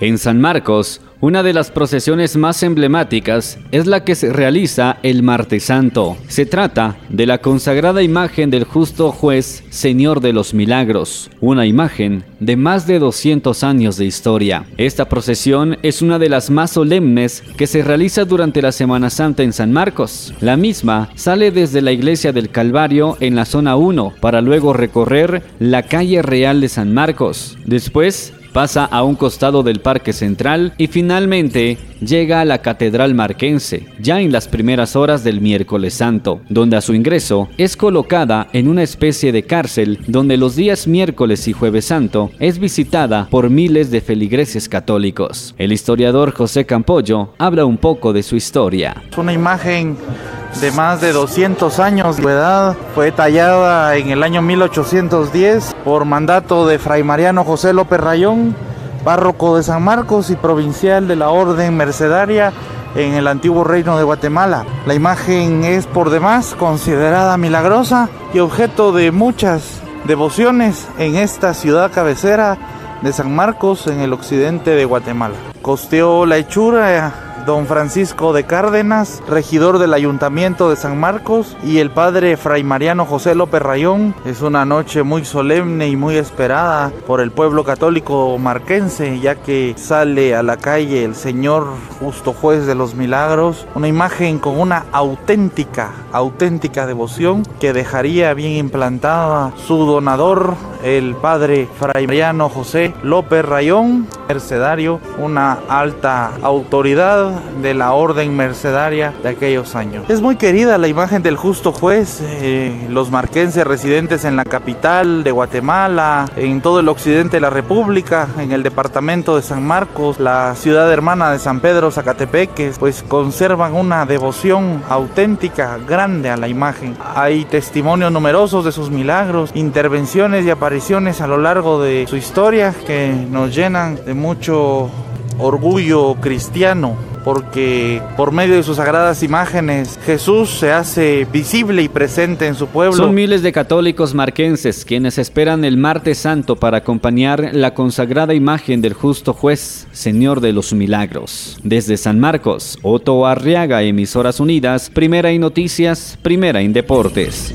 En San Marcos, una de las procesiones más emblemáticas es la que se realiza el Martes Santo. Se trata de la consagrada imagen del justo juez Señor de los Milagros, una imagen de más de 200 años de historia. Esta procesión es una de las más solemnes que se realiza durante la Semana Santa en San Marcos. La misma sale desde la iglesia del Calvario en la zona 1 para luego recorrer la calle real de San Marcos. Después pasa a un costado del Parque Central y finalmente llega a la Catedral Marquense, ya en las primeras horas del miércoles santo, donde a su ingreso es colocada en una especie de cárcel donde los días miércoles y jueves santo es visitada por miles de feligreses católicos. El historiador José Campollo habla un poco de su historia. Es una imagen de más de 200 años de edad. Fue tallada en el año 1810 por mandato de Fray Mariano José López Rayón, párroco de San Marcos y provincial de la Orden Mercedaria en el antiguo reino de Guatemala. La imagen es por demás considerada milagrosa y objeto de muchas devociones en esta ciudad cabecera de San Marcos en el occidente de Guatemala. Costeó la hechura don Francisco de Cárdenas, regidor del Ayuntamiento de San Marcos, y el padre Fray Mariano José López Rayón. Es una noche muy solemne y muy esperada por el pueblo católico marquense, ya que sale a la calle el Señor justo juez de los milagros, una imagen con una auténtica, auténtica devoción que dejaría bien implantada su donador, el padre Fray Mariano José López Rayón, mercedario, una alta autoridad de la orden mercedaria de aquellos años. Es muy querida la imagen del justo juez, eh, los marquenses residentes en la capital de Guatemala, en todo el occidente de la República, en el departamento de San Marcos, la ciudad hermana de San Pedro Zacatepeques, pues conservan una devoción auténtica, grande a la imagen. Hay testimonios numerosos de sus milagros, intervenciones y apariciones a lo largo de su historia que nos llenan de mucho orgullo cristiano porque por medio de sus sagradas imágenes Jesús se hace visible y presente en su pueblo. Son miles de católicos marquenses quienes esperan el martes santo para acompañar la consagrada imagen del justo juez, Señor de los Milagros. Desde San Marcos, Otto Arriaga, Emisoras Unidas, Primera en Noticias, Primera en Deportes.